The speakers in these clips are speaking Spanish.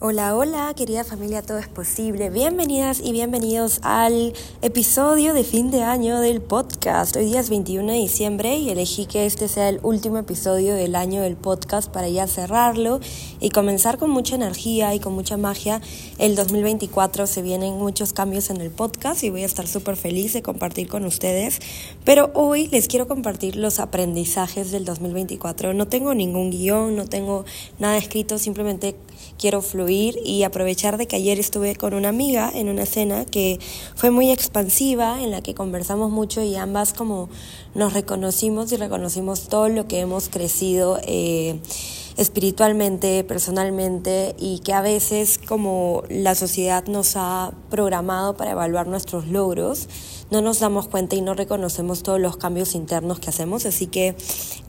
Hola, hola, querida familia, todo es posible. Bienvenidas y bienvenidos al episodio de fin de año del podcast. Hoy día es 21 de diciembre y elegí que este sea el último episodio del año del podcast para ya cerrarlo y comenzar con mucha energía y con mucha magia. El 2024 se vienen muchos cambios en el podcast y voy a estar súper feliz de compartir con ustedes. Pero hoy les quiero compartir los aprendizajes del 2024. No tengo ningún guion, no tengo nada escrito, simplemente quiero fluir y aprovechar de que ayer estuve con una amiga en una cena que fue muy expansiva, en la que conversamos mucho y ambas como nos reconocimos y reconocimos todo lo que hemos crecido. Eh, espiritualmente, personalmente y que a veces como la sociedad nos ha programado para evaluar nuestros logros, no nos damos cuenta y no reconocemos todos los cambios internos que hacemos. Así que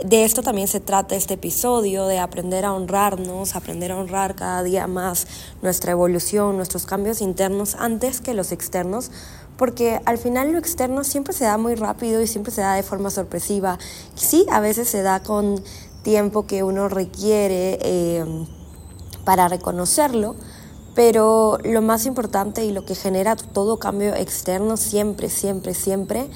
de esto también se trata este episodio, de aprender a honrarnos, aprender a honrar cada día más nuestra evolución, nuestros cambios internos antes que los externos porque al final lo externo siempre se da muy rápido y siempre se da de forma sorpresiva. Sí, a veces se da con tiempo que uno requiere eh, para reconocerlo, pero lo más importante y lo que genera todo cambio externo siempre, siempre, siempre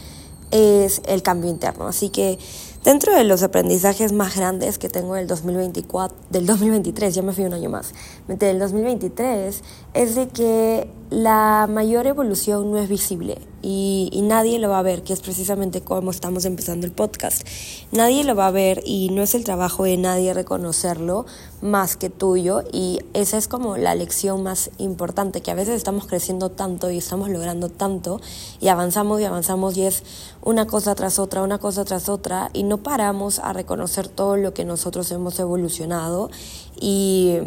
es el cambio interno. Así que dentro de los aprendizajes más grandes que tengo del 2024, del 2023, ya me fui un año más, del 2023, es de que la mayor evolución no es visible y, nadie lo va a ver, que es precisamente como estamos empezando el podcast. Nadie lo va a ver y no es el trabajo de nadie reconocerlo más que tuyo y esa es como la lección más importante, que a veces estamos creciendo tanto y estamos logrando tanto y avanzamos y avanzamos y es una cosa tras otra, una cosa tras otra y no paramos a reconocer todo lo que nosotros hemos evolucionado y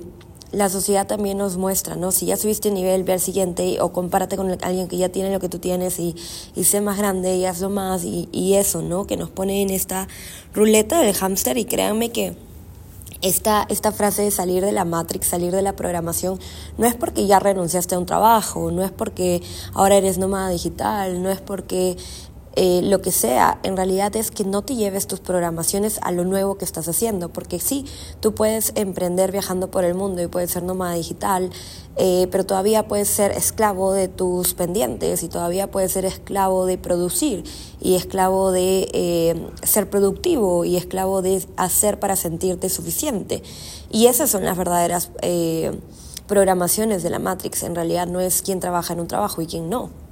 la sociedad también nos muestra, ¿no? Si ya subiste nivel, ve al siguiente o compárate con alguien que ya tiene lo que tú tienes y, y sé más grande y hazlo más y, y eso, ¿no? Que nos pone en esta ruleta del hámster y créanme que esta, esta frase de salir de la Matrix, salir de la programación, no es porque ya renunciaste a un trabajo, no es porque ahora eres nómada digital, no es porque eh, lo que sea, en realidad es que no te lleves tus programaciones a lo nuevo que estás haciendo, porque sí, tú puedes emprender viajando por el mundo y puedes ser nómada digital, eh, pero todavía puedes ser esclavo de tus pendientes y todavía puedes ser esclavo de producir y esclavo de eh, ser productivo y esclavo de hacer para sentirte suficiente. Y esas son las verdaderas programaciones de la Matrix, en realidad no es quién trabaja en un trabajo y quién no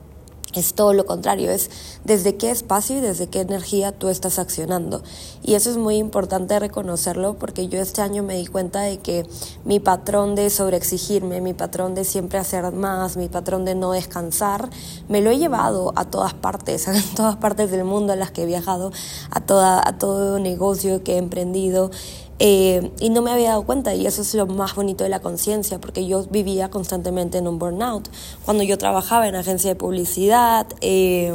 es todo lo contrario, es desde qué espacio y desde qué energía tú estás accionando. Y eso es muy importante reconocerlo porque yo este año me di cuenta de que mi patrón de sobreexigirme, mi patrón de siempre hacer más, mi patrón de no descansar, me lo he llevado a todas partes, a todas partes del mundo a las que he viajado, a, toda, a todo negocio que he emprendido. Eh, y no me había dado cuenta y eso es lo más bonito de la conciencia porque yo vivía constantemente en un burnout. Cuando yo trabajaba en agencia de publicidad, eh,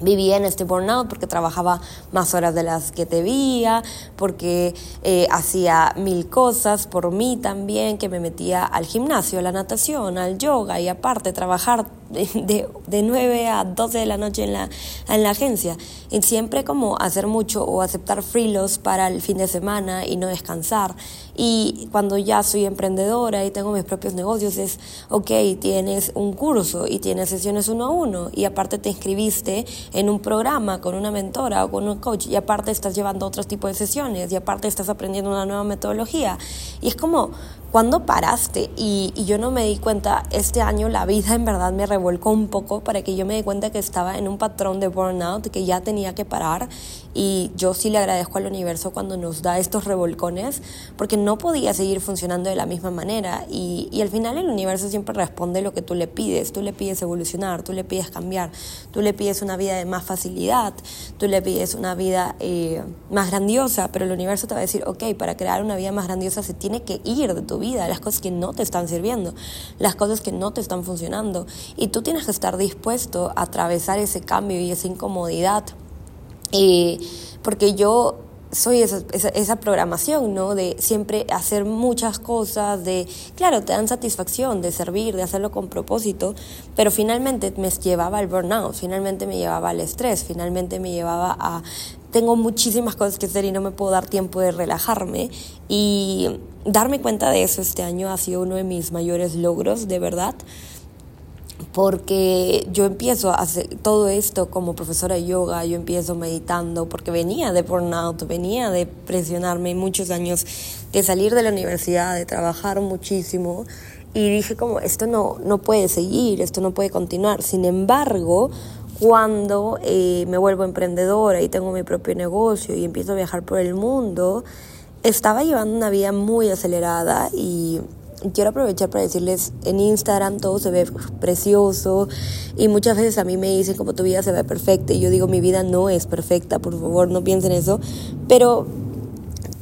vivía en este burnout porque trabajaba más horas de las que debía, porque eh, hacía mil cosas por mí también, que me metía al gimnasio, a la natación, al yoga y aparte trabajar de, de 9 a 12 de la noche en la, en la agencia. Y siempre como hacer mucho o aceptar frilos para el fin de semana y no descansar. Y cuando ya soy emprendedora y tengo mis propios negocios es, ok, tienes un curso y tienes sesiones uno a uno y aparte te inscribiste en un programa con una mentora o con un coach y aparte estás llevando otro tipo de sesiones y aparte estás aprendiendo una nueva metodología. Y es como, ¿cuándo paraste? Y, yo no me di cuenta, este año la vida en verdad me revolcó un poco para que yo me di cuenta que estaba en un patrón de burnout, que ya tenía que parar. Y yo sí le agradezco al universo cuando nos da estos revolcones, porque no podía seguir funcionando de la misma manera. Y, y al final el universo siempre responde lo que tú le pides. Tú le pides evolucionar, tú le pides cambiar, tú le pides una vida de más facilidad, tú le pides una vida eh, más grandiosa, pero el universo te va a decir, ok, para crear una vida más grandiosa se tiene que ir de tu vida las cosas que no te están sirviendo, las cosas que no te están funcionando. Y tú tienes que estar dispuesto a atravesar ese cambio y esa incomodidad. Y porque yo soy esa, esa, programación, ¿no? De siempre hacer muchas cosas, de, claro, te dan satisfacción de servir, de hacerlo con propósito, pero finalmente me llevaba al burnout, finalmente me llevaba al estrés, finalmente me llevaba a tengo muchísimas cosas que hacer y no me puedo dar tiempo de relajarme. Y darme cuenta de eso este año ha sido uno de mis mayores logros, de verdad porque yo empiezo a hacer todo esto como profesora de yoga, yo empiezo meditando, porque venía de burnout, venía de presionarme muchos años, de salir de la universidad, de trabajar muchísimo, y dije como, esto no, no puede seguir, esto no puede continuar. Sin embargo, cuando eh, me vuelvo emprendedora y tengo mi propio negocio y empiezo a viajar por el mundo, estaba llevando una vida muy acelerada y quiero aprovechar para decirles, en Instagram todo se ve precioso y muchas veces a mí me dicen como tu vida se ve perfecta y yo digo mi vida no es perfecta, por favor no piensen eso, pero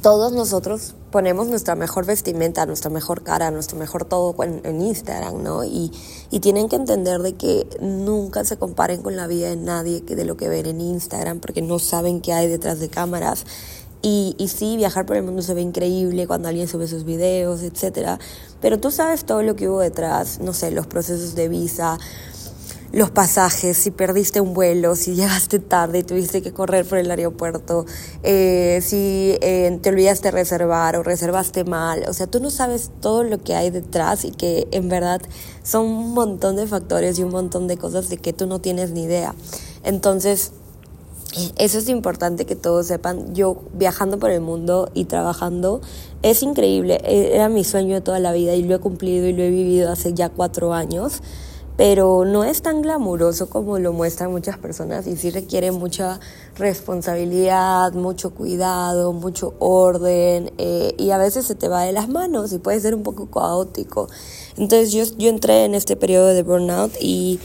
todos nosotros ponemos nuestra mejor vestimenta, nuestra mejor cara, nuestro mejor todo en, Instagram, ¿no? Y, y, tienen que entender de que nunca se comparen con la vida de nadie que de lo que ven en Instagram, porque no saben qué hay detrás de cámaras. Y, y sí, viajar por el mundo se ve increíble cuando alguien sube sus videos, etcétera. Pero tú sabes todo lo que hubo detrás, no sé, los procesos de visa, los pasajes, si perdiste un vuelo, si llegaste tarde y tuviste que correr por el aeropuerto, eh, si eh, te olvidaste reservar o reservaste mal. O sea, tú no sabes todo lo que hay detrás y que en verdad son un montón de factores y un montón de cosas de que tú no tienes ni idea. Entonces, eso es importante que todos sepan. Yo viajando por el mundo y trabajando es increíble. E, era mi sueño de toda la vida y lo he cumplido y lo he vivido hace ya cuatro años. Pero no es tan glamuroso como lo muestran muchas personas y sí requiere mucha responsabilidad, mucho cuidado, mucho orden eh, y a veces se te va de las manos y puede ser un poco caótico. Entonces yo, yo entré en este periodo de burnout y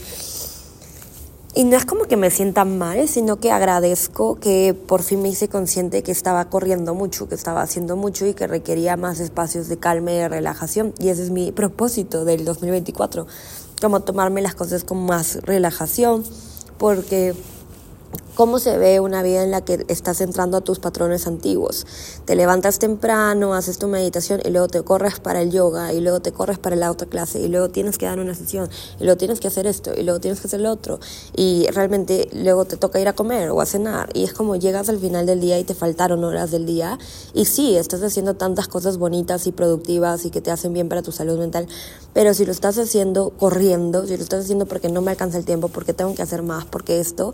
y no es como que me sienta mal, sino que agradezco que por fin me hice consciente que estaba corriendo mucho, que estaba haciendo mucho y que requería más espacios de calma y de relajación. Y ese es mi propósito del 2024, como tomarme las cosas con más relajación, porque ¿Cómo se ve una vida en la que estás entrando a tus patrones antiguos? Te levantas temprano, haces tu meditación y luego te corres para el yoga y luego te corres para la otra clase y luego tienes que dar una sesión y luego tienes que hacer esto y luego tienes que hacer lo otro y realmente luego te toca ir a comer o a cenar y es como llegas al final del día y te faltaron horas del día y sí, estás haciendo tantas cosas bonitas y productivas y que te hacen bien para tu salud mental, pero si lo estás haciendo corriendo, si lo estás haciendo porque no me alcanza el tiempo, porque tengo que hacer más, porque esto,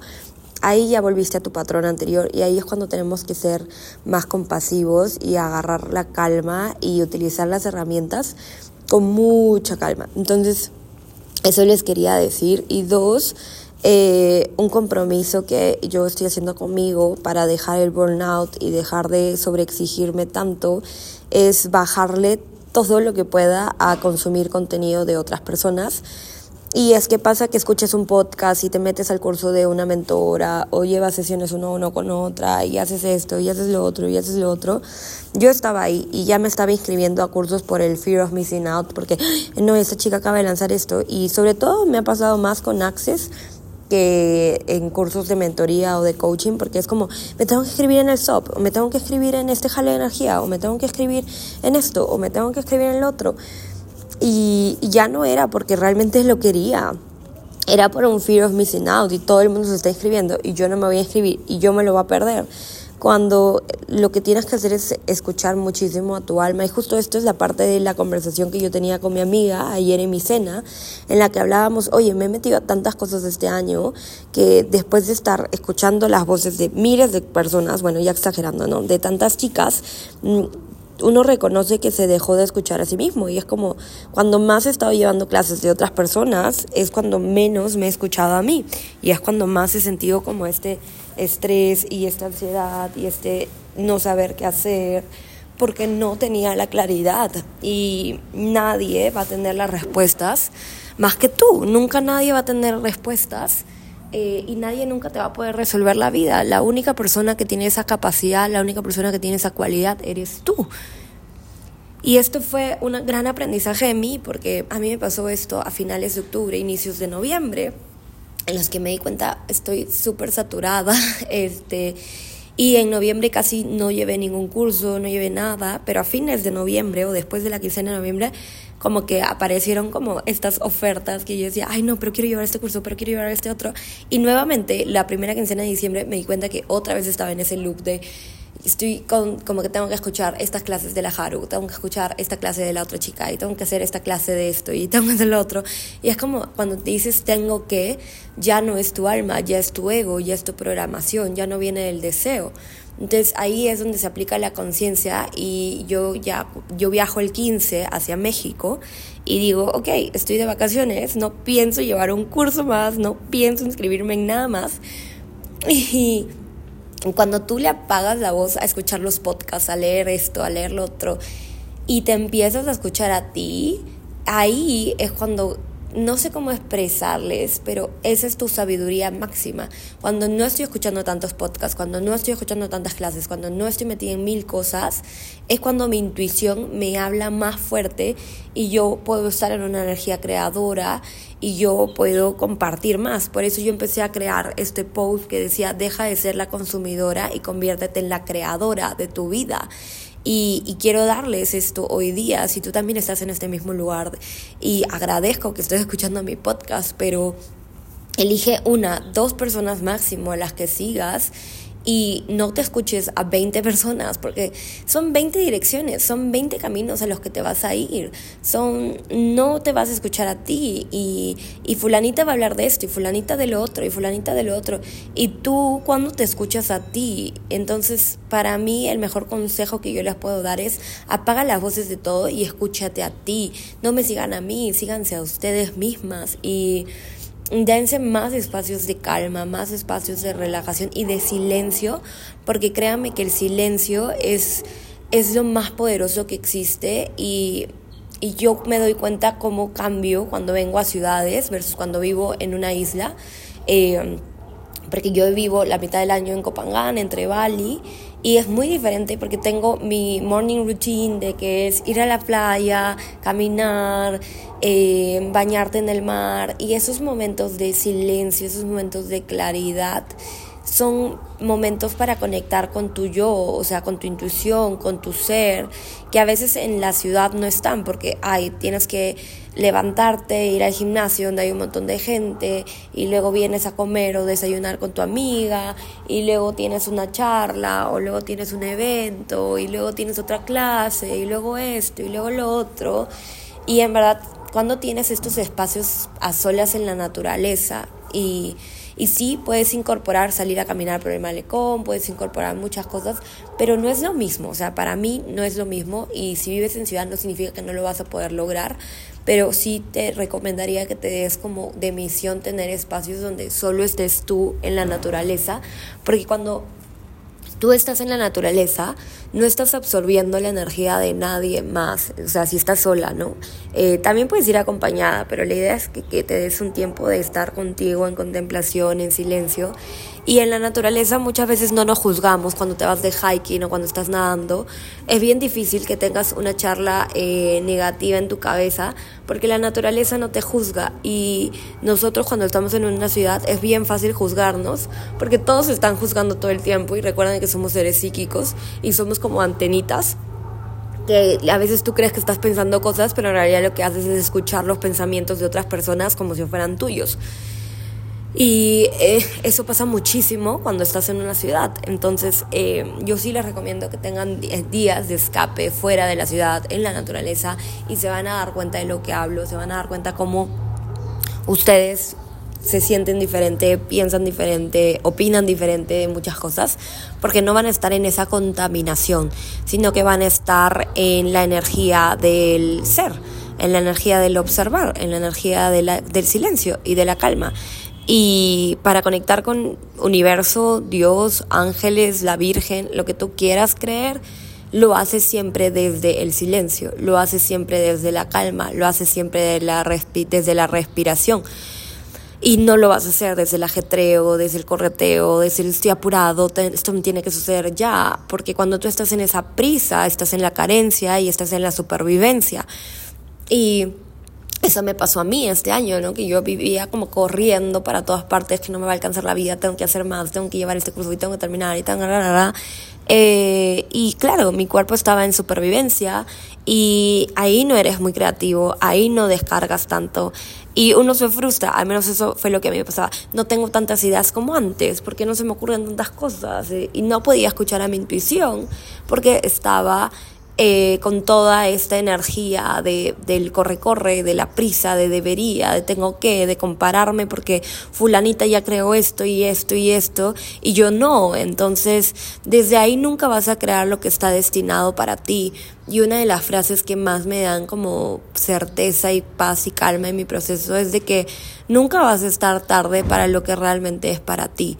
ahí ya volviste a tu patrón anterior y ahí es cuando tenemos que ser más compasivos y agarrar la calma y utilizar las herramientas con mucha calma. Entonces, eso les quería decir. Y dos, eh, un compromiso que yo estoy haciendo conmigo para dejar el burnout y dejar de sobreexigirme tanto es bajarle todo lo que pueda a consumir contenido de otras personas y es que pasa que escuches un podcast y te metes al curso de una mentora o llevas sesiones uno a uno con otra y haces esto y haces lo otro y haces lo otro. Yo estaba ahí y ya me estaba inscribiendo a cursos por el Fear of Missing Out porque no, esta chica acaba de lanzar esto y sobre todo me ha pasado más con Access que en cursos de mentoría o de coaching, porque es como, me tengo que escribir en el SOP, o me tengo que escribir en este jale de energía, o me tengo que escribir en esto, o me tengo que escribir en el otro. Y ya no era porque realmente lo quería. Era por un fear of missing out y todo el mundo se está inscribiendo y yo no me voy a inscribir y yo me lo voy a perder. Cuando lo que tienes que hacer es escuchar muchísimo a tu alma. Y justo esto es la parte de la conversación que yo tenía con mi amiga ayer en mi cena, en la que hablábamos, oye, me he metido a tantas cosas este año que después de estar escuchando las voces de miles de personas, bueno, ya exagerando, ¿no? De tantas chicas, mm, uno reconoce que se dejó de escuchar a sí mismo y es como cuando más he estado llevando clases de otras personas es cuando menos me he escuchado a mí y es cuando más he sentido como este estrés y esta ansiedad y este no saber qué hacer porque no tenía la claridad y nadie va a tener las respuestas más que tú, nunca nadie va a tener respuestas eh, y nadie nunca te va a poder resolver la vida. La única persona que tiene esa capacidad, la única persona que tiene esa cualidad eres tú. Y esto fue un gran aprendizaje de mí porque a mí me pasó esto a finales de octubre, inicios de noviembre, en los que me di cuenta estoy súper saturada este, Y en noviembre casi no llevé ningún curso, no llevé nada, pero a fines de noviembre o después de la quincena de noviembre, como que aparecieron como estas ofertas que yo decía, ay no, pero quiero llevar este curso, pero quiero llevar este otro. Y nuevamente, la primera quincena de diciembre me di cuenta que otra vez estaba en ese loop de estoy con, como que tengo que escuchar estas clases de la Haru, tengo que escuchar esta clase de la otra chica y tengo que hacer esta clase de esto y tengo que hacer lo otro. Y es como cuando te dices tengo que, ya no es tu alma, ya es tu ego, ya es tu programación, ya no viene del deseo. Entonces ahí es donde se aplica la conciencia y yo ya yo viajo el 15 hacia México y digo, ok, estoy de vacaciones, no pienso llevar un curso más, no pienso inscribirme en nada más. Y cuando tú le apagas la voz a escuchar los podcasts, a leer esto, a leer lo otro, y te empiezas a escuchar a ti, ahí es cuando no sé cómo expresarles, pero esa es tu sabiduría máxima. Cuando no estoy escuchando tantos podcasts, cuando no estoy escuchando tantas clases, cuando no estoy metida en mil cosas, es cuando mi intuición me habla más fuerte y yo puedo estar en una energía creadora y yo puedo compartir más. Por eso yo empecé a crear este post que decía, deja de ser la consumidora y conviértete en la creadora de tu vida. Y, quiero darles esto hoy día, si tú también estás en este mismo lugar y agradezco que estés escuchando mi podcast, pero elige una, dos personas máximo a las que sigas y no te escuches a 20 personas, porque son 20 direcciones, son 20 caminos a los que te vas a ir. Son, no te vas a escuchar a ti y, y fulanita va a hablar de esto y fulanita de lo otro y fulanita de lo otro. Y tú cuando te escuchas a ti, entonces para mí el mejor consejo que yo les puedo dar es apaga las voces de todo y escúchate a ti. No me sigan a mí, síganse a ustedes mismas y dense más espacios de calma, más espacios de relajación y de silencio, porque créanme que el silencio es, es lo más poderoso que existe y, y yo me doy cuenta cómo cambio cuando vengo a ciudades versus cuando vivo en una isla. Eh, porque yo vivo la mitad del año en Copangán, entre Bali, y es muy diferente porque tengo mi morning routine de que es ir a la playa, caminar, eh, bañarte en el mar, y esos momentos de silencio, esos momentos de claridad son momentos para conectar con tu yo, o sea, con tu intuición, con tu ser, que a veces en la ciudad no están porque hay, tienes que levantarte, ir al gimnasio donde hay un montón de gente y luego vienes a comer o desayunar con tu amiga y luego tienes una charla o luego tienes un evento y luego tienes otra clase y luego esto y luego lo otro. Y en verdad, cuando tienes estos espacios a solas en la naturaleza y y sí, puedes incorporar salir a caminar por el malecón, puedes incorporar muchas cosas, pero no es lo mismo. O sea, para mí no es lo mismo y si vives en ciudad no significa que no lo vas a poder lograr, pero sí te recomendaría que te des como de misión tener espacios donde solo estés tú en la naturaleza, porque cuando tú estás en la naturaleza, no estás absorbiendo la energía de nadie más, o sea, si estás sola, ¿no? Eh, también puedes ir acompañada, pero la idea es que, te des un tiempo de estar contigo en contemplación, en silencio y en la naturaleza muchas veces no nos juzgamos cuando te vas de hiking o cuando estás nadando. Es bien difícil que tengas una charla eh, negativa en tu cabeza porque la naturaleza no te juzga y nosotros cuando estamos en una ciudad es bien fácil juzgarnos porque todos están juzgando todo el tiempo y recuerden que somos seres psíquicos y somos como antenitas que a veces tú crees que estás pensando cosas, pero en realidad lo que haces es escuchar los pensamientos de otras personas como si fueran tuyos. Y eh, eso pasa muchísimo cuando estás en una ciudad. Entonces, eh, yo sí les recomiendo que tengan días de escape fuera de la ciudad, en la naturaleza, y se van a dar cuenta de lo que hablo, se van a dar cuenta cómo ustedes se sienten diferente, piensan diferente, opinan diferente de muchas cosas, porque no van a estar en esa contaminación, sino que van a estar en la energía del ser, en la energía del observar, en la energía del silencio y de la calma. Y para conectar con universo, Dios, ángeles, la Virgen, lo que tú quieras creer, lo haces siempre desde el silencio, lo haces siempre desde la calma, lo haces siempre desde la, desde la respiración. Y no lo vas a hacer desde el ajetreo, desde el correteo, desde el estoy apurado, esto me tiene que suceder ya, porque cuando tú estás en esa prisa, estás en la carencia y estás en la supervivencia. Y eso me pasó a mí este año, ¿no? Que yo vivía como corriendo para todas partes, que no me va a alcanzar la vida, tengo que hacer más, tengo que llevar este curso y tengo que terminar y tan, eh, y claro, mi cuerpo estaba en supervivencia y ahí no eres muy creativo, ahí no descargas tanto y uno se frustra, al menos eso fue lo que a mí me pasaba. No tengo tantas ideas como antes porque no se me ocurren tantas cosas eh, y no podía escuchar a mi intuición porque estaba eh, con toda esta energía de, del corre-corre, de la prisa, de debería, de tengo que, de compararme porque fulanita ya creó esto y esto y esto y yo no. Entonces, desde ahí nunca vas a crear lo que está destinado para ti. Y una de las frases que más me dan como certeza y paz y calma en mi proceso es de que nunca vas a estar tarde para lo que realmente es para ti.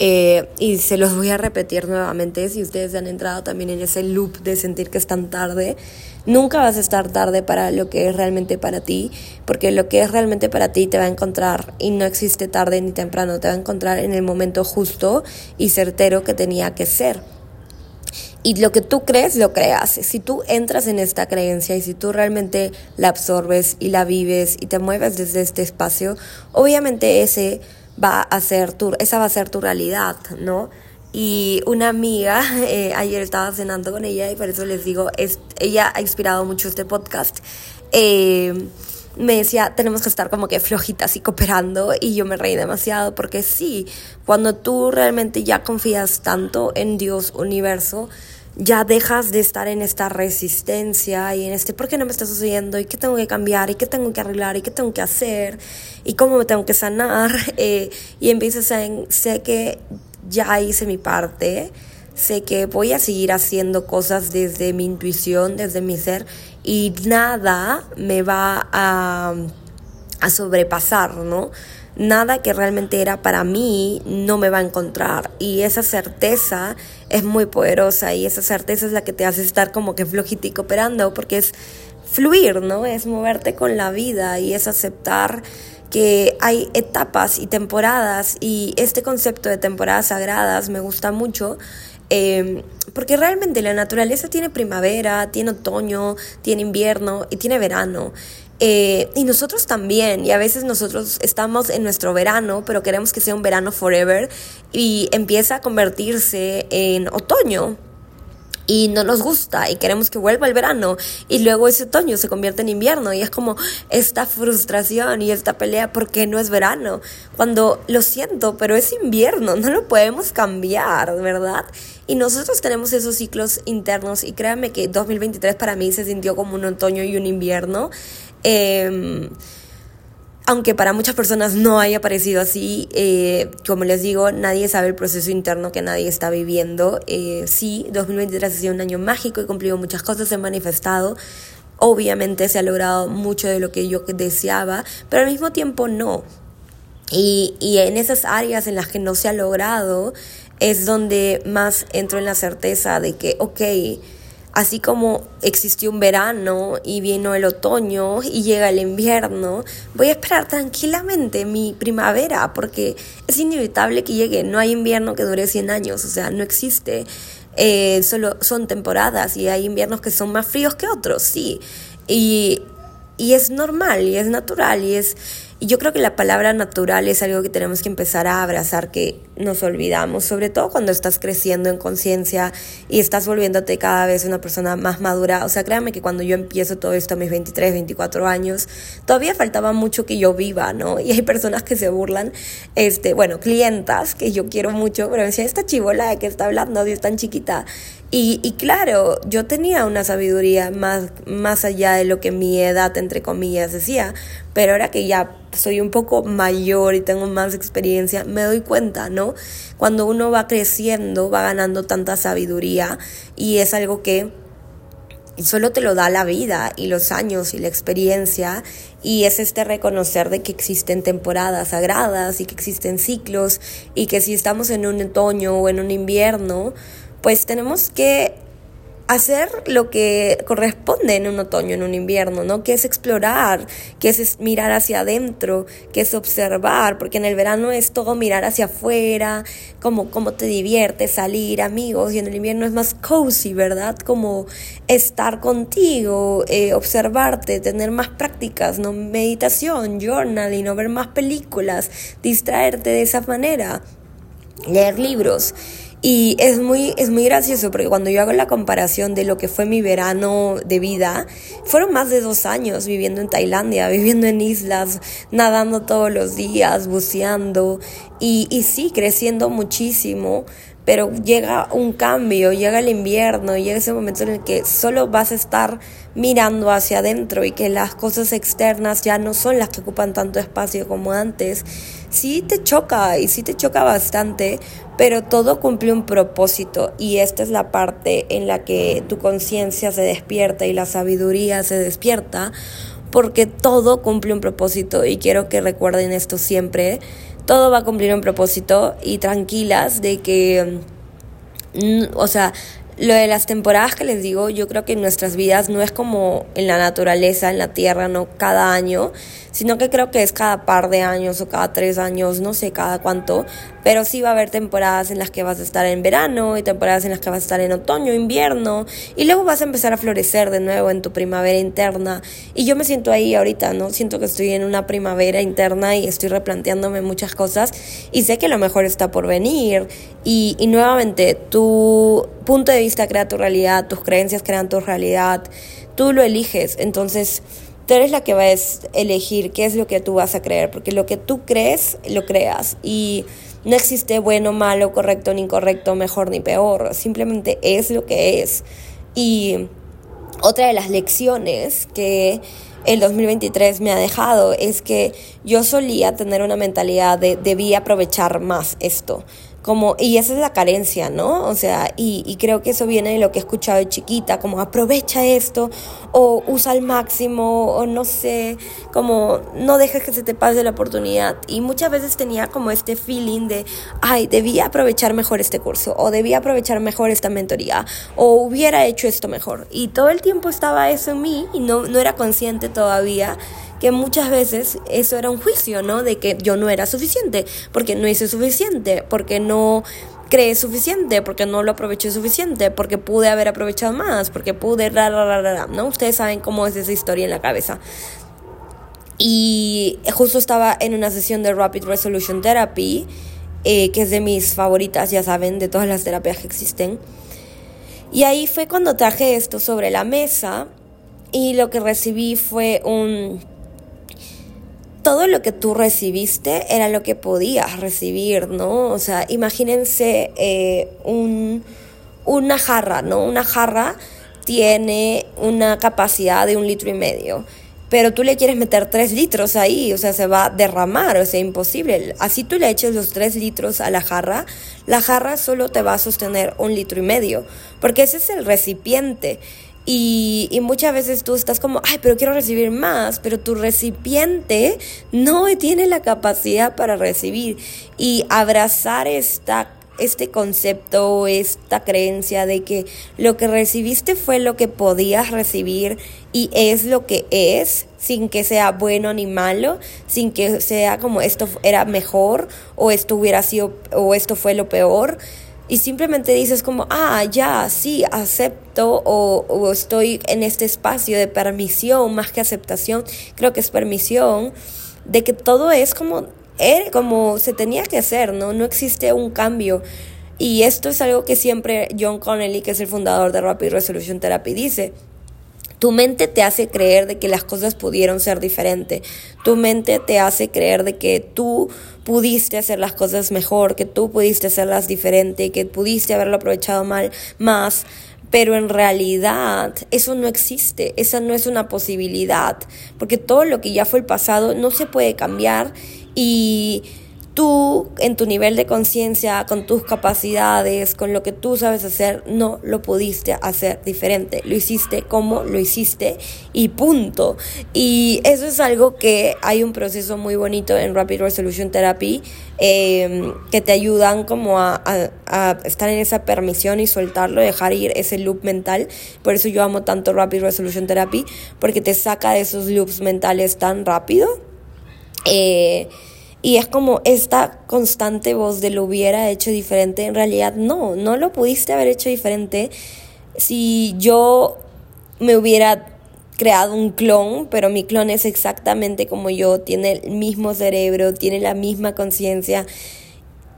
Eh, y se los voy a repetir nuevamente si ustedes han entrado también en ese loop de sentir que están tarde. Nunca vas a estar tarde para lo que es realmente para ti, porque lo que es realmente para ti te va a encontrar y no existe tarde ni temprano, te va a encontrar en el momento justo y certero que tenía que ser. Y lo que tú crees, lo creas. Si tú entras en esta creencia y si tú realmente la absorbes y la vives y te mueves desde este espacio, obviamente ese va a ser tu, esa va a ser tu realidad, ¿no? Y una amiga, eh, ayer estaba cenando con ella y por eso les digo, es, ella ha inspirado mucho este podcast. Eh, me decía, tenemos que estar como que flojitas y cooperando y yo me reí demasiado porque sí, cuando tú realmente ya confías tanto en Dios, universo, ya dejas de estar en esta resistencia y en este, ¿por qué no me está sucediendo? ¿Y qué tengo que cambiar? ¿Y qué tengo que arreglar? ¿Y qué tengo que hacer? ¿Y cómo me tengo que sanar? Eh, y empiezas en, sé que ya hice mi parte, sé que voy a seguir haciendo cosas desde mi intuición, desde mi ser, y nada me va a, a sobrepasar, ¿no? Nada que realmente era para mí no me va a encontrar. Y esa certeza es muy poderosa y esa certeza es la que te hace estar como que flojito y cooperando porque es fluir, ¿no? Es moverte con la vida y es aceptar que hay etapas y temporadas y este concepto de temporadas sagradas me gusta mucho eh, porque realmente la naturaleza tiene primavera, tiene otoño, tiene invierno y tiene verano. Eh, y nosotros también, y a veces nosotros estamos en nuestro verano, pero queremos que sea un verano forever y empieza a convertirse en otoño. Y no nos gusta y queremos que vuelva el verano y luego ese otoño se convierte en invierno y es como esta frustración y esta pelea porque no es verano, cuando lo siento, pero es invierno, no lo podemos cambiar, ¿verdad? Y nosotros tenemos esos ciclos internos y créanme que 2023 para mí se sintió como un otoño y un invierno Em, aunque para muchas personas no haya parecido así, eh, como les digo, nadie sabe el proceso interno que nadie está viviendo. Eh, sí, 2023 ha sido un año mágico, he cumplido muchas cosas, he manifestado. Obviamente se ha logrado mucho de lo que yo deseaba, pero al mismo tiempo no. Y, y en esas áreas en las que no se ha logrado es donde más entro en la certeza de que, ok, Así como existió un verano y vino el otoño y llega el invierno, voy a esperar tranquilamente mi primavera porque es inevitable que llegue. No hay invierno que dure 100 años, o sea, no existe. Eh, solo son temporadas y hay inviernos que son más fríos que otros, sí. Y, y es normal y es natural y es y yo creo que la palabra natural es algo que tenemos que empezar a abrazar, que nos olvidamos, sobre todo cuando estás creciendo en conciencia y estás volviéndote cada vez una persona más madura. O sea, créanme que cuando yo empiezo todo esto a mis 23, 24 años, todavía faltaba mucho que yo viva, ¿no? Y hay personas que se burlan, este, bueno, clientas que yo quiero mucho, pero me decían, esta chivola de que está hablando, Dios tan chiquita. Y, y, claro, yo tenía una sabiduría más, más allá de lo que mi edad, entre comillas, decía, pero ahora que ya soy un poco mayor y tengo más experiencia, me doy cuenta, ¿no? Cuando uno va creciendo, va ganando tanta sabiduría y es algo que solo te lo da la vida y los años y la experiencia y es este reconocer de que existen temporadas sagradas y que existen ciclos y que si estamos en un otoño o en un invierno, pues tenemos que hacer lo que corresponde en un otoño, en un invierno, ¿no? Que es explorar, que es mirar hacia adentro, que es observar, porque en el verano es todo mirar hacia afuera, como cómo te diviertes, salir, amigos, y en el invierno es más cozy, ¿verdad? Como estar contigo, eh, observarte, tener más prácticas, ¿no? Meditación, journaling, no ver más películas, distraerte de esa manera, leer libros. Y es muy, es muy gracioso porque cuando yo hago la comparación de lo que fue mi verano de vida, fueron más de dos años viviendo en Tailandia, viviendo en islas, nadando todos los días, buceando y, y sí, creciendo muchísimo, pero llega un cambio, llega el invierno, llega ese momento en el que solo vas a estar mirando hacia adentro y que las cosas externas ya no son las que ocupan tanto espacio como antes, sí te choca y sí te choca bastante, pero todo cumple un propósito y esta es la parte en la que tu conciencia se despierta y la sabiduría se despierta porque todo cumple un propósito y quiero que recuerden esto siempre. Todo va a cumplir un propósito y tranquilas de que, mm, o sea, lo de las temporadas que les digo, yo creo que en nuestras vidas no es como en la naturaleza, en la tierra, no cada año, sino que creo que es cada par de años o cada tres años, no sé cada cuánto, pero sí va a haber temporadas en las que vas a estar en verano y temporadas en las que vas a estar en otoño, invierno, y luego vas a empezar a florecer de nuevo en tu primavera interna. Y yo me siento ahí ahorita, ¿no? Siento que estoy en una primavera interna y estoy replanteándome muchas cosas y sé que lo mejor está por venir. Y, y nuevamente, tu punto de vista crea tu realidad, tus creencias crean tu realidad, tú lo eliges. Entonces, tú eres la que vas a elegir qué es lo que tú vas a creer, porque lo que tú crees, lo creas. Y no existe bueno, malo, correcto ni incorrecto, mejor ni peor, simplemente es lo que es. Y otra de las lecciones que el 2023 me ha dejado es que yo solía tener una mentalidad de debí aprovechar más esto como, y esa es la carencia, ¿no? O sea, y, y, creo que eso viene de lo que he escuchado de chiquita, como aprovecha esto, o usa al máximo, o no sé, como no dejes que se te pase la oportunidad. Y muchas veces tenía como este feeling de, ay, debía aprovechar mejor este curso, o debía aprovechar mejor esta mentoría, o hubiera hecho esto mejor. Y todo el tiempo estaba eso en mí y no, no era consciente todavía que muchas veces eso era un juicio, ¿no? De que yo no era suficiente, porque no hice suficiente, porque no creé suficiente, porque no lo aproveché suficiente, porque pude haber aprovechado más, porque pude, ra, ¿no? Ustedes saben cómo es esa historia en la cabeza. Y justo estaba en una sesión de Rapid Resolution Therapy, eh, que es de mis favoritas, ya saben, de todas las terapias que existen. Y ahí fue cuando traje esto sobre la mesa y lo que recibí fue un todo lo que tú recibiste era lo que podías recibir, ¿no? O sea, imagínense eh, un, una jarra, ¿no? Una jarra tiene una capacidad de un litro y medio, pero tú le quieres meter tres litros ahí, o sea, se va a derramar, o sea, imposible. Así tú le eches los tres litros a la jarra, la jarra solo te va a sostener un litro y medio, porque ese es el recipiente. Y, y, muchas veces tú estás como, ay, pero quiero recibir más, pero tu recipiente no tiene la capacidad para recibir. Y abrazar esta, este concepto, esta creencia de que lo que recibiste fue lo que podías recibir y es lo que es, sin que sea bueno ni malo, sin que sea como esto era mejor o esto hubiera sido o esto fue lo peor y simplemente dices como, ah, ya, sí, acepto o, estoy en este espacio de permisión más que aceptación, creo que es permisión, de que todo es como, er, como se tenía que hacer, ¿no? No existe un cambio. Y esto es algo que siempre John Connelly, que es el fundador de Rapid Resolution Therapy, dice. Tu mente te hace creer de que las cosas pudieron ser diferentes. Tu mente te hace creer de que tú pudiste hacer las cosas mejor, que tú pudiste hacerlas diferente, que pudiste haberlo aprovechado mal más. Pero en realidad eso no existe, esa no es una posibilidad, porque todo lo que ya fue el pasado no se puede cambiar y tú en tu nivel de conciencia, con tus capacidades, con lo que tú sabes hacer, no lo pudiste hacer diferente. Lo hiciste como lo hiciste y punto. Y eso es algo que hay un proceso muy bonito en Rapid Resolution Therapy em, que te ayudan como a, a, estar en esa permisión y soltarlo, dejar ir ese loop mental. Por eso yo amo tanto Rapid Resolution Therapy, porque te saca de esos loops mentales tan rápido. Eh, y es como esta constante voz de lo hubiera hecho diferente. En realidad no, no lo pudiste haber hecho diferente si yo me hubiera creado un clon, pero mi clon es exactamente como yo, tiene el mismo cerebro, tiene la misma conciencia.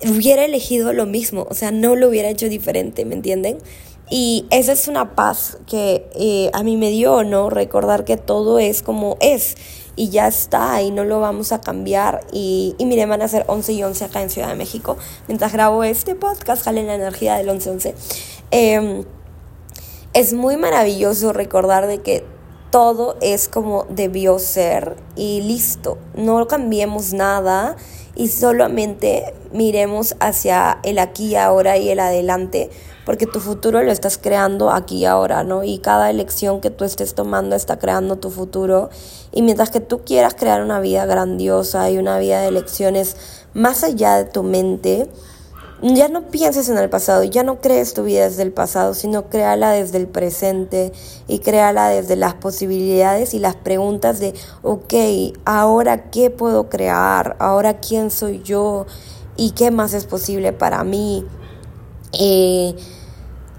Hubiera elegido lo mismo, o sea, no lo hubiera hecho diferente, ¿me entienden? Y esa es una paz que eh, a mí me dio, ¿no? Recordar que todo es como es y ya está y no lo vamos a cambiar. Y, y miren, van a ser 11 y 11 acá en Ciudad de México. Mientras grabo este podcast, jalen la energía del 11-11. Em, es muy maravilloso recordar de que todo es como debió ser y listo. No cambiemos nada y solamente miremos hacia el aquí, ahora y el adelante porque tu futuro lo estás creando aquí ahora, ¿no? Y cada elección que tú estés tomando está creando tu futuro. Y mientras que tú quieras crear una vida grandiosa y una vida de elecciones más allá de tu mente, ya no pienses en el pasado, ya no crees tu vida desde el pasado, sino créala desde el presente y créala desde las posibilidades y las preguntas de, ok, ahora qué puedo crear, ahora quién soy yo y qué más es posible para mí. Eh,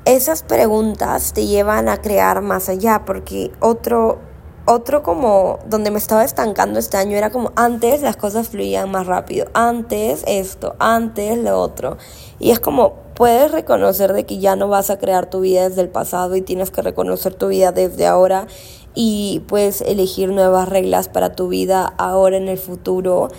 esas preguntas te llevan a crear más allá, porque otro, otro como donde me estaba estancando este año era como antes las cosas fluían más rápido, antes esto, antes lo otro. Y es como puedes reconocer de que ya no vas a crear tu vida desde el pasado y tienes que reconocer tu vida desde ahora y puedes elegir nuevas reglas para tu vida ahora en el futuro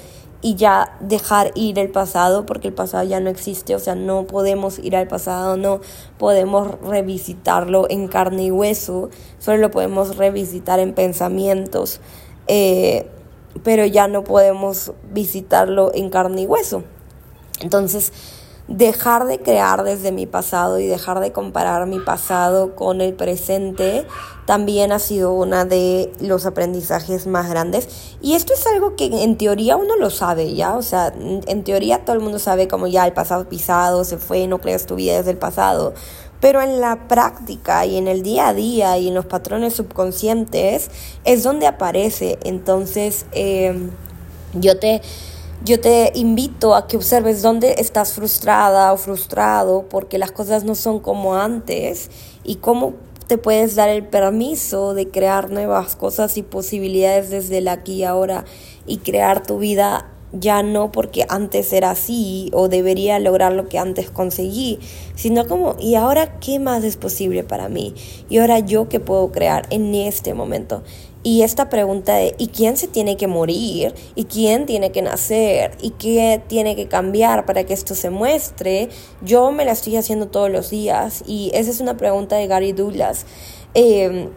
y ya dejar ir el pasado porque el pasado ya no existe, o sea, no podemos ir al pasado, no podemos revisitarlo en carne y hueso, solo lo podemos revisitar en pensamientos, eh, pero ya no podemos visitarlo en carne y hueso. Entonces, dejar de crear desde mi pasado y dejar de comparar mi pasado con el presente también ha sido una de los aprendizajes más grandes. Y esto es algo que en teoría uno lo sabe, ¿ya? O sea, en teoría todo el mundo sabe como ya el pasado pisado, se fue, no creas tu vida desde el pasado. Pero en la práctica y en el día a día y en los patrones subconscientes es donde aparece. Entonces, eh, yo te yo te invito a que observes dónde estás frustrada o frustrado porque las cosas no son como antes y cómo te puedes dar el permiso de crear nuevas cosas y posibilidades desde el aquí y ahora y crear tu vida ya no porque antes era así o debería lograr lo que antes conseguí, sino como, ¿y ahora qué más es posible para mí? ¿Y ahora yo qué puedo crear en este momento? Y esta pregunta de ¿y quién se tiene que morir? ¿Y quién tiene que nacer? ¿Y qué tiene que cambiar para que esto se muestre? Yo me la estoy haciendo todos los días y esa es una pregunta de Gary Douglas. Eh,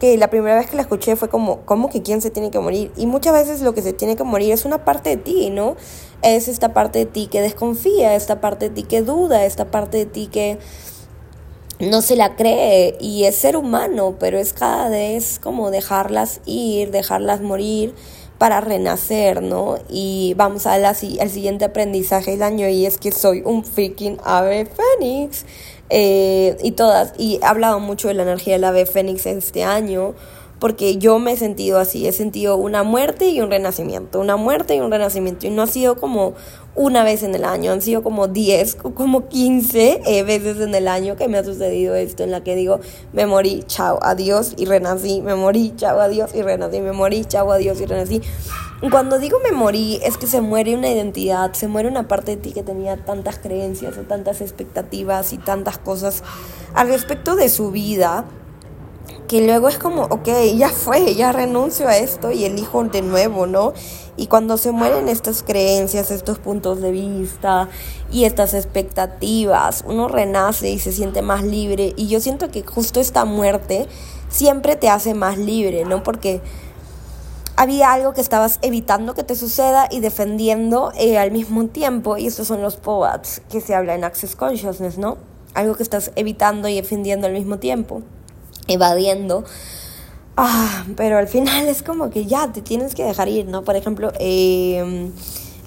que la primera vez que la escuché fue como, ¿cómo que quién se tiene que morir? Y muchas veces lo que se tiene que morir es una parte de ti, ¿no? Es esta parte de ti que desconfía, esta parte de ti que duda, esta parte de ti que no se la cree y es ser humano, pero es cada vez como dejarlas ir, dejarlas morir para renacer, ¿no? Y vamos al siguiente aprendizaje del año y es que soy un freaking ave fénix. Eh, y todas, y he hablado mucho de la energía del ave fénix este año, porque yo me he sentido así, he sentido una muerte y un renacimiento, una muerte y un renacimiento, y no ha sido como una vez en el año, han sido como 10 o como 15 eh, veces en el año que me ha sucedido esto, en la que digo, me morí, chao, adiós y renací, me morí, chao, adiós y renací, me morí, chao, adiós y renací. Cuando digo me morí, es que se muere una identidad, se muere una parte de ti que tenía tantas creencias o tantas expectativas y tantas cosas al respecto de su vida que luego es como, ok, ya fue, ya renuncio a esto y elijo de nuevo, ¿no? Y cuando se mueren estas creencias, estos puntos de vista y estas expectativas, uno renace y se siente más libre. Y yo siento que justo esta muerte siempre te hace más libre, ¿no? Porque había algo que estabas evitando que te suceda y defendiendo eh, al mismo tiempo. Y estos son los POATs que se habla en Access Consciousness, ¿no? Algo que estás evitando y defendiendo al mismo tiempo, evadiendo. Ah, pero al final es como que ya te tienes que dejar ir, ¿no? Por ejemplo, eh,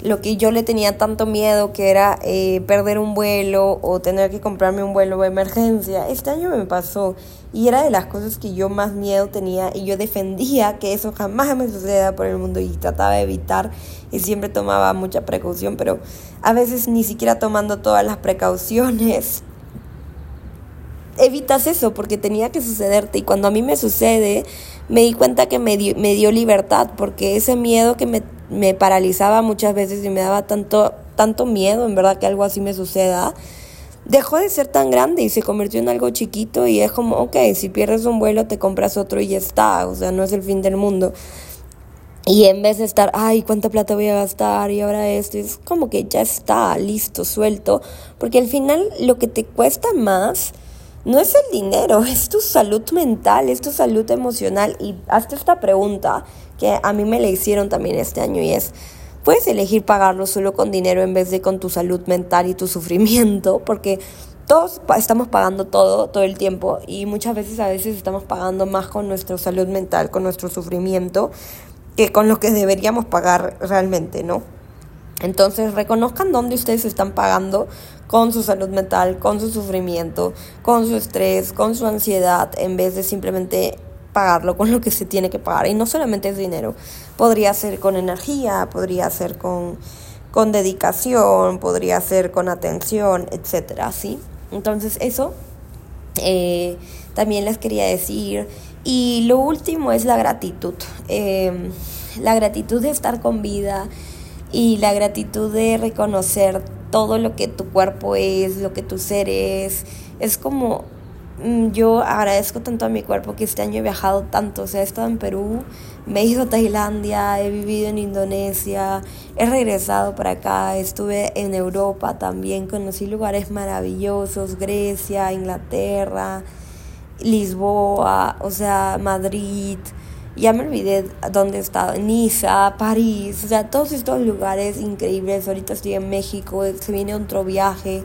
lo que yo le tenía tanto miedo, que era eh, perder un vuelo o tener que comprarme un vuelo de emergencia, este año me pasó y era de las cosas que yo más miedo tenía y yo defendía que eso jamás me suceda por el mundo y trataba de evitar y siempre tomaba mucha precaución, pero a veces ni siquiera tomando todas las precauciones evitas eso porque tenía que sucederte y cuando a mí me sucede me di cuenta que me dio, me dio libertad porque ese miedo que me me paralizaba muchas veces y me daba tanto, tanto miedo, en verdad, que algo así me suceda, dejó de ser tan grande y se convirtió en algo chiquito y es como, ok, si pierdes un vuelo te compras otro y ya está, o sea, no es el fin del mundo. Y en vez de estar, ay, ¿cuánta plata voy a gastar? Y ahora esto, es como que ya está, listo, suelto. Porque al final lo que te cuesta más no es el dinero, es tu salud mental, es tu salud emocional. Y hazte esta pregunta que a mí me la hicieron también este año y es, puedes elegir pagarlo solo con dinero en vez de con tu salud mental y tu sufrimiento, porque todos estamos pagando todo, todo el tiempo y muchas veces a veces estamos pagando más con nuestra salud mental, con nuestro sufrimiento, que con lo que deberíamos pagar realmente, ¿no? Entonces reconozcan dónde ustedes están pagando con su salud mental, con su sufrimiento, con su estrés, con su ansiedad, en vez de simplemente pagarlo con lo que se tiene que pagar. Y no solamente es dinero, podría ser con energía, podría ser con, con dedicación, podría ser con atención, etcétera, ¿sí? Entonces eso eh, también les quería decir. Y lo último es la gratitud. Em, la gratitud de estar con vida y la gratitud de reconocer todo lo que tu cuerpo es, lo que tu ser es. Es como Mm, yo agradezco tanto a mi cuerpo que este año he viajado tanto, o sea, he estado en Perú, me he ido a Tailandia, he vivido en Indonesia, he regresado para acá, estuve en Europa también, conocí lugares maravillosos, Grecia, Inglaterra, Lisboa, o sea, Madrid, ya me olvidé dónde he estado, Niza, París, o sea, todos estos lugares increíbles, ahorita estoy en México, se viene otro viaje,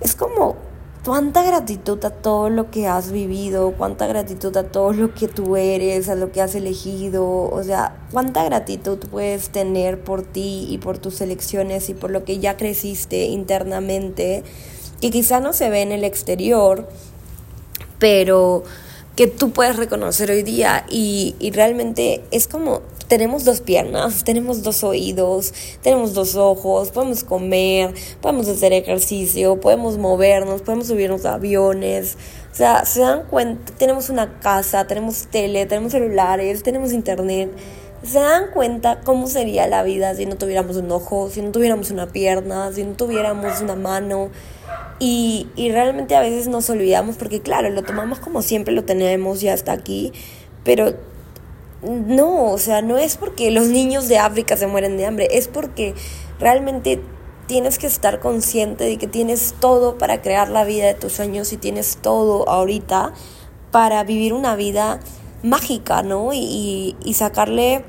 es como cuánta gratitud a todo lo que has vivido, cuánta gratitud a todo lo que tú eres, a lo que has elegido, o sea, cuánta gratitud puedes tener por ti y por tus elecciones y por lo que ya creciste internamente, que quizá no se ve en el exterior, pero que tú puedes reconocer hoy día y, y realmente es como tenemos dos piernas, tenemos dos oídos, tenemos dos ojos, podemos comer, podemos hacer ejercicio, podemos movernos, podemos subirnos a aviones. O sea, se dan cuenta, tenemos una casa, tenemos tele, tenemos celulares, tenemos internet. ¿Se dan cuenta cómo sería la vida si no tuviéramos un ojo, si no tuviéramos una pierna, si no tuviéramos una mano? Y, y realmente a veces nos olvidamos porque claro, lo tomamos como siempre lo tenemos ya hasta aquí, pero no, o sea, no es porque los niños de África se mueren de hambre, es porque realmente tienes que estar consciente de que tienes todo para crear la vida de tus sueños y tienes todo ahorita para vivir una vida mágica, ¿no? Y, y sacarle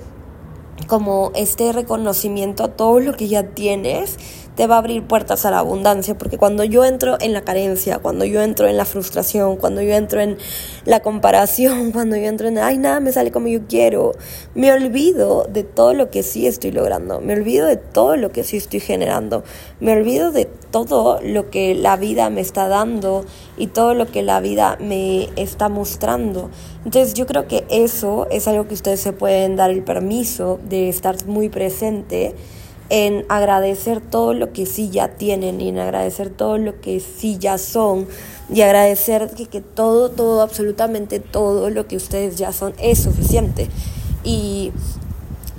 como este reconocimiento a todo lo que ya tienes te va a abrir puertas a la abundancia, porque cuando yo entro en la carencia, cuando yo entro en la frustración, cuando yo entro en la comparación, cuando yo entro en, ay, nada me sale como yo quiero, me olvido de todo lo que sí estoy logrando, me olvido de todo lo que sí estoy generando, me olvido de todo lo que la vida me está dando y todo lo que la vida me está mostrando. Entonces yo creo que eso es algo que ustedes se pueden dar el permiso de estar muy presente en agradecer todo lo que sí ya tienen y en agradecer todo lo que sí ya son y agradecer que, que todo, todo, absolutamente todo lo que ustedes ya son es suficiente. Y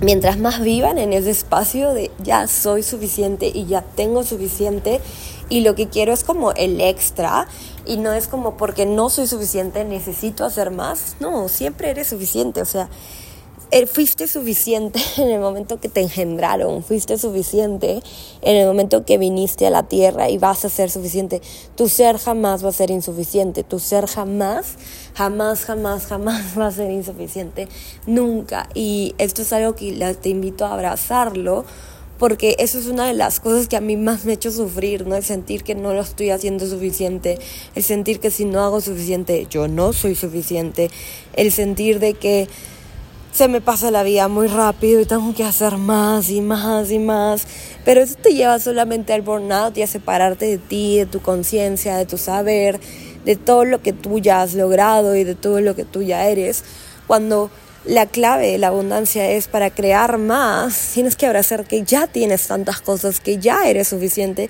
mientras más vivan en ese espacio de ya soy suficiente y ya tengo suficiente y lo que quiero es como el extra y no es como porque no soy suficiente necesito hacer más, no, siempre eres suficiente, o sea, fuiste suficiente en el momento que te engendraron, fuiste suficiente en el momento que viniste a la tierra y vas a ser suficiente. Tu ser jamás va a ser insuficiente, tu ser jamás, jamás, jamás, jamás va a ser insuficiente, nunca. Y esto es algo que te invito a abrazarlo porque eso es una de las cosas que a mí más me ha hecho sufrir, ¿no? El sentir que no lo estoy haciendo suficiente, el sentir que si no hago suficiente, yo no soy suficiente, el sentir de que se me pasa la vida muy rápido y tengo que hacer más y más y más. Pero eso te lleva solamente al burnout y a separarte de ti, de tu conciencia, de tu saber, de todo lo que tú ya has logrado y de todo lo que tú ya eres. Cuando la clave de la abundancia es para crear más, tienes que abrazar que ya tienes tantas cosas, que ya eres suficiente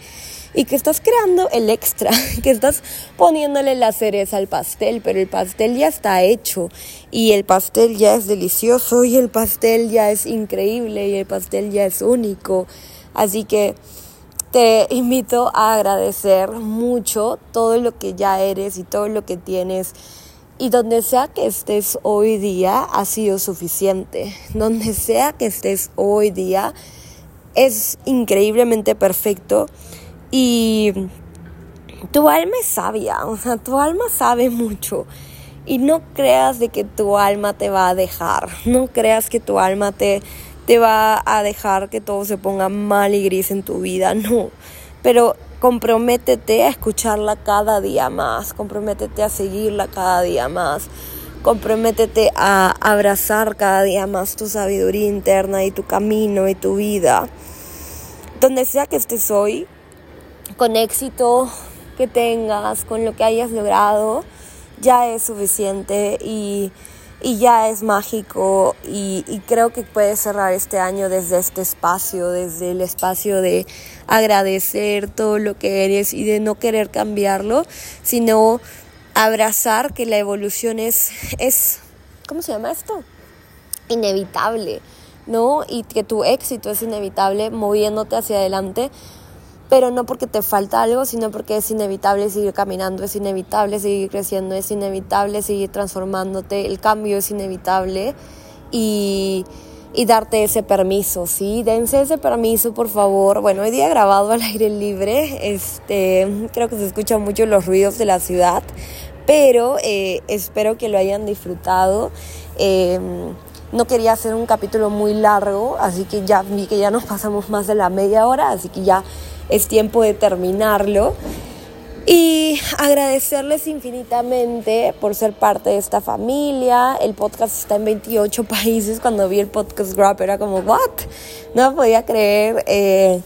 y que estás creando el extra, que estás poniéndole la cereza al pastel, pero el pastel ya está hecho y el pastel ya es delicioso y el pastel ya es increíble y el pastel ya es único. Así que te invito a agradecer mucho todo lo que ya eres y todo lo que tienes y donde sea que estés hoy día ha sido suficiente. Donde sea que estés hoy día es increíblemente perfecto. Y tu alma es sabia, o sea, tu alma sabe mucho. Y no creas de que tu alma te va a dejar. No creas que tu alma te, te va a dejar que todo se ponga mal y gris en tu vida. No. Pero comprométete a escucharla cada día más, comprométete a seguirla cada día más, comprométete a abrazar cada día más tu sabiduría interna y tu camino y tu vida. Donde sea que estés hoy, con éxito que tengas, con lo que hayas logrado, ya es suficiente y y ya es mágico y, creo que puedes cerrar este año desde este espacio, desde el espacio de agradecer todo lo que eres y de no querer cambiarlo, sino abrazar que la evolución es, es ¿cómo se llama esto? Inevitable, ¿no? Y que tu éxito es inevitable moviéndote hacia adelante pero no porque te falta algo, sino porque es inevitable seguir caminando, es inevitable seguir creciendo, es inevitable seguir transformándote, el cambio es inevitable y, y darte ese permiso, ¿sí? Dense ese permiso, por favor. Bueno, hoy día grabado al aire libre, este, creo que se escuchan mucho los ruidos de la ciudad, pero eh, espero que lo hayan disfrutado. Em, no quería hacer un capítulo muy largo, así que ya vi que ya nos pasamos más de la media hora, así que ya es tiempo de terminarlo. Y agradecerles infinitamente por ser parte de esta familia. El podcast está en 28 países. Cuando vi el podcast Grab era como, ¿what? No podía creer. Eh,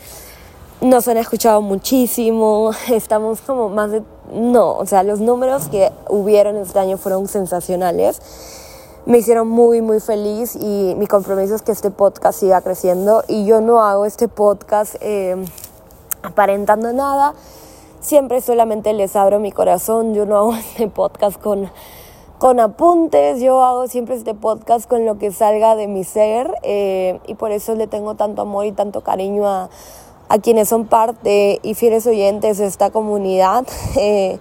nos han escuchado muchísimo. Estamos como más de... No, o sea, los números que hubieron este año fueron sensacionales. Me hicieron muy, muy feliz y mi compromiso es que este podcast siga creciendo. Y yo no hago este podcast... Eh, aparentando nada. Siempre solamente les abro mi corazón. Yo no hago este podcast con, con apuntes. Yo hago siempre este podcast con lo que salga de mi ser. Eh, y por eso le tengo tanto amor y tanto cariño a, a quienes son parte y fieles oyentes de esta comunidad. Eh,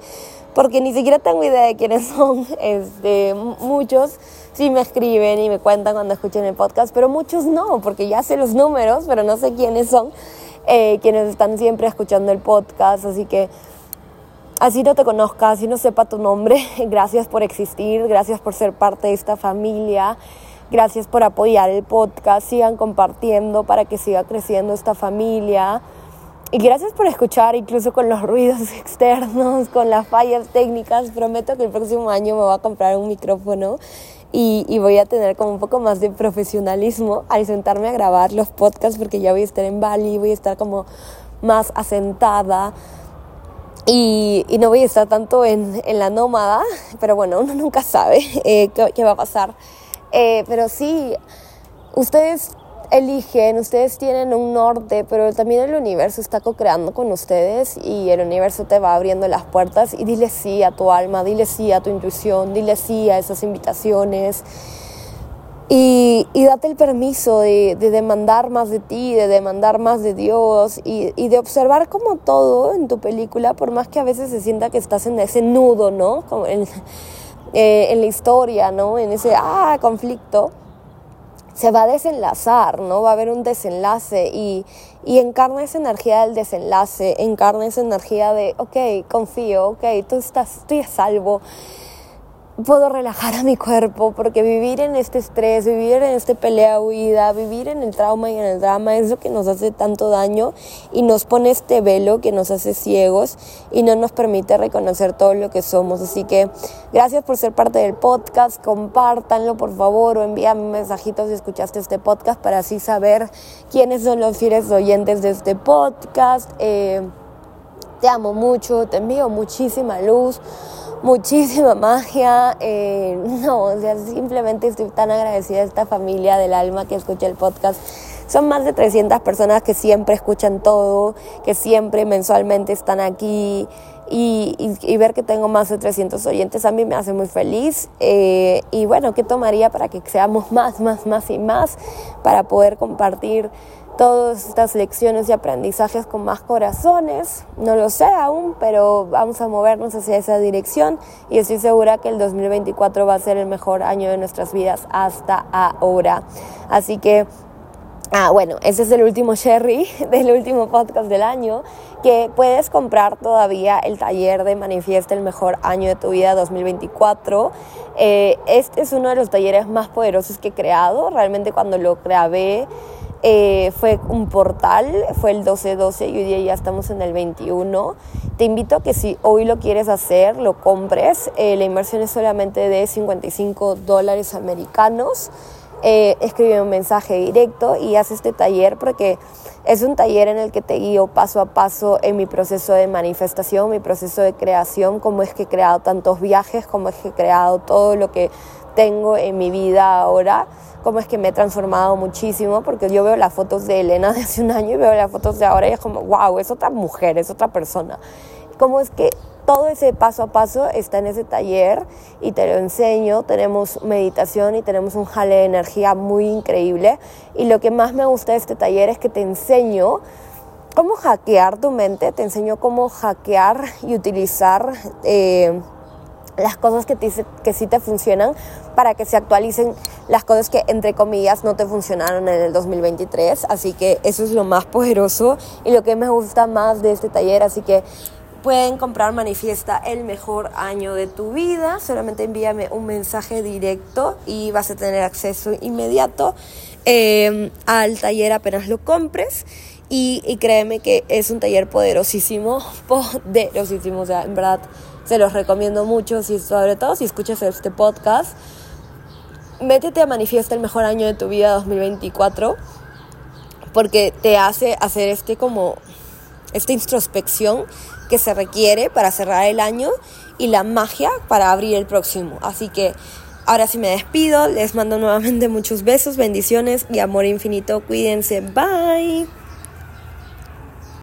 porque ni siquiera tengo idea de quiénes son. Este, muchos sí me escriben y me cuentan cuando escuchen el podcast, pero muchos no, porque ya sé los números, pero no sé quiénes son. Eh, quienes están siempre escuchando el podcast, así que así no te conozca, así no sepa tu nombre, gracias por existir, gracias por ser parte de esta familia, gracias por apoyar el podcast, sigan compartiendo para que siga creciendo esta familia. Y gracias por escuchar, incluso con los ruidos externos, con las fallas técnicas. Prometo que el próximo año me voy a comprar un micrófono y, voy a tener como un poco más de profesionalismo al sentarme a grabar los podcasts porque ya voy a estar en Bali, voy a estar como más asentada y, no voy a estar tanto en, la nómada, pero bueno, uno nunca sabe eh, qué, va a pasar. Eh, pero sí, ustedes eligen, ustedes tienen un norte, pero también el universo está co-creando con ustedes y el universo te va abriendo las puertas y dile sí a tu alma, dile sí a tu intuición, dile sí a esas invitaciones y, date el permiso de, demandar más de ti, de demandar más de Dios y, de observar como todo en tu película, por más que a veces se sienta que estás en ese nudo, ¿no? Como en, eh, en la historia, ¿no? En ese, ah, conflicto se va a desenlazar, ¿no? Va a haber un desenlace y, y encarna esa energía del desenlace, encarna esa energía de, ok, confío, ok, tú estás, estoy a salvo, puedo relajar a mi cuerpo, porque vivir en este estrés, vivir en este pelea huida, vivir en el trauma y en el drama es lo que nos hace tanto daño y nos pone este velo que nos hace ciegos y no nos permite reconocer todo lo que somos. Así que gracias por ser parte del podcast, compártanlo por favor o envíame mensajitos si escuchaste este podcast para así saber quiénes son los fieles oyentes de este podcast. Eh, te amo mucho, te envío muchísima luz muchísima magia. Eh, no, o sea, simplemente estoy tan agradecida a esta familia del alma que escucha el podcast. Son más de 300 personas que siempre escuchan todo, que siempre mensualmente están aquí. Y, y, ver que tengo más de 300 oyentes a mí me hace muy feliz. Eh, y bueno, ¿qué tomaría para que seamos más, más, más y más? Para poder compartir todas estas lecciones y aprendizajes con más corazones. No lo sé aún, pero vamos a movernos hacia esa dirección y estoy segura que el 2024 va a ser el mejor año de nuestras vidas hasta ahora. Así que, ah, bueno, ese es el último Sherry del último podcast del año, que puedes comprar todavía el taller de Manifiesta el mejor año de tu vida 2024. Eh, este es uno de los talleres más poderosos que he creado. Realmente cuando lo grabé, eh, fue un portal, fue el 12-12 y hoy día ya estamos en el 21. Te invito a que si hoy lo quieres hacer, lo compres. Eh, la inversión es solamente de 55 dólares americanos. Eh, escribe un mensaje directo y haz este taller porque es un taller en el que te guío paso a paso en mi proceso de manifestación, mi proceso de creación, cómo es que he creado tantos viajes, cómo es que he creado todo lo que tengo en mi vida ahora cómo es que me he transformado muchísimo, porque yo veo las fotos de Elena de hace un año y veo las fotos de ahora y es como, wow, es otra mujer, es otra persona. Cómo es que todo ese paso a paso está en ese taller y te lo enseño. Tenemos meditación y tenemos un jale de energía muy increíble. Y lo que más me gusta de este taller es que te enseño cómo hackear tu mente, te enseño cómo hackear y utilizar... Eh, las cosas que, te, que sí te funcionan para que se actualicen las cosas que entre comillas no te funcionaron en el 2023 así que eso es lo más poderoso y lo que me gusta más de este taller. Así que pueden comprar manifiesta el mejor año de tu vida. Solamente envíame un mensaje directo y vas a tener acceso inmediato eh, al taller apenas lo compres. Y, y créeme que es un taller poderosísimo poderosísimo o sea en verdad se los recomiendo mucho, si, sobre todo si escuchas este podcast. Métete a Manifiesta el mejor año de tu vida 2024 porque te hace hacer este como esta introspección que se requiere para cerrar el año y la magia para abrir el próximo. Así que ahora sí me despido, les mando nuevamente muchos besos, bendiciones y amor infinito. Cuídense, bye.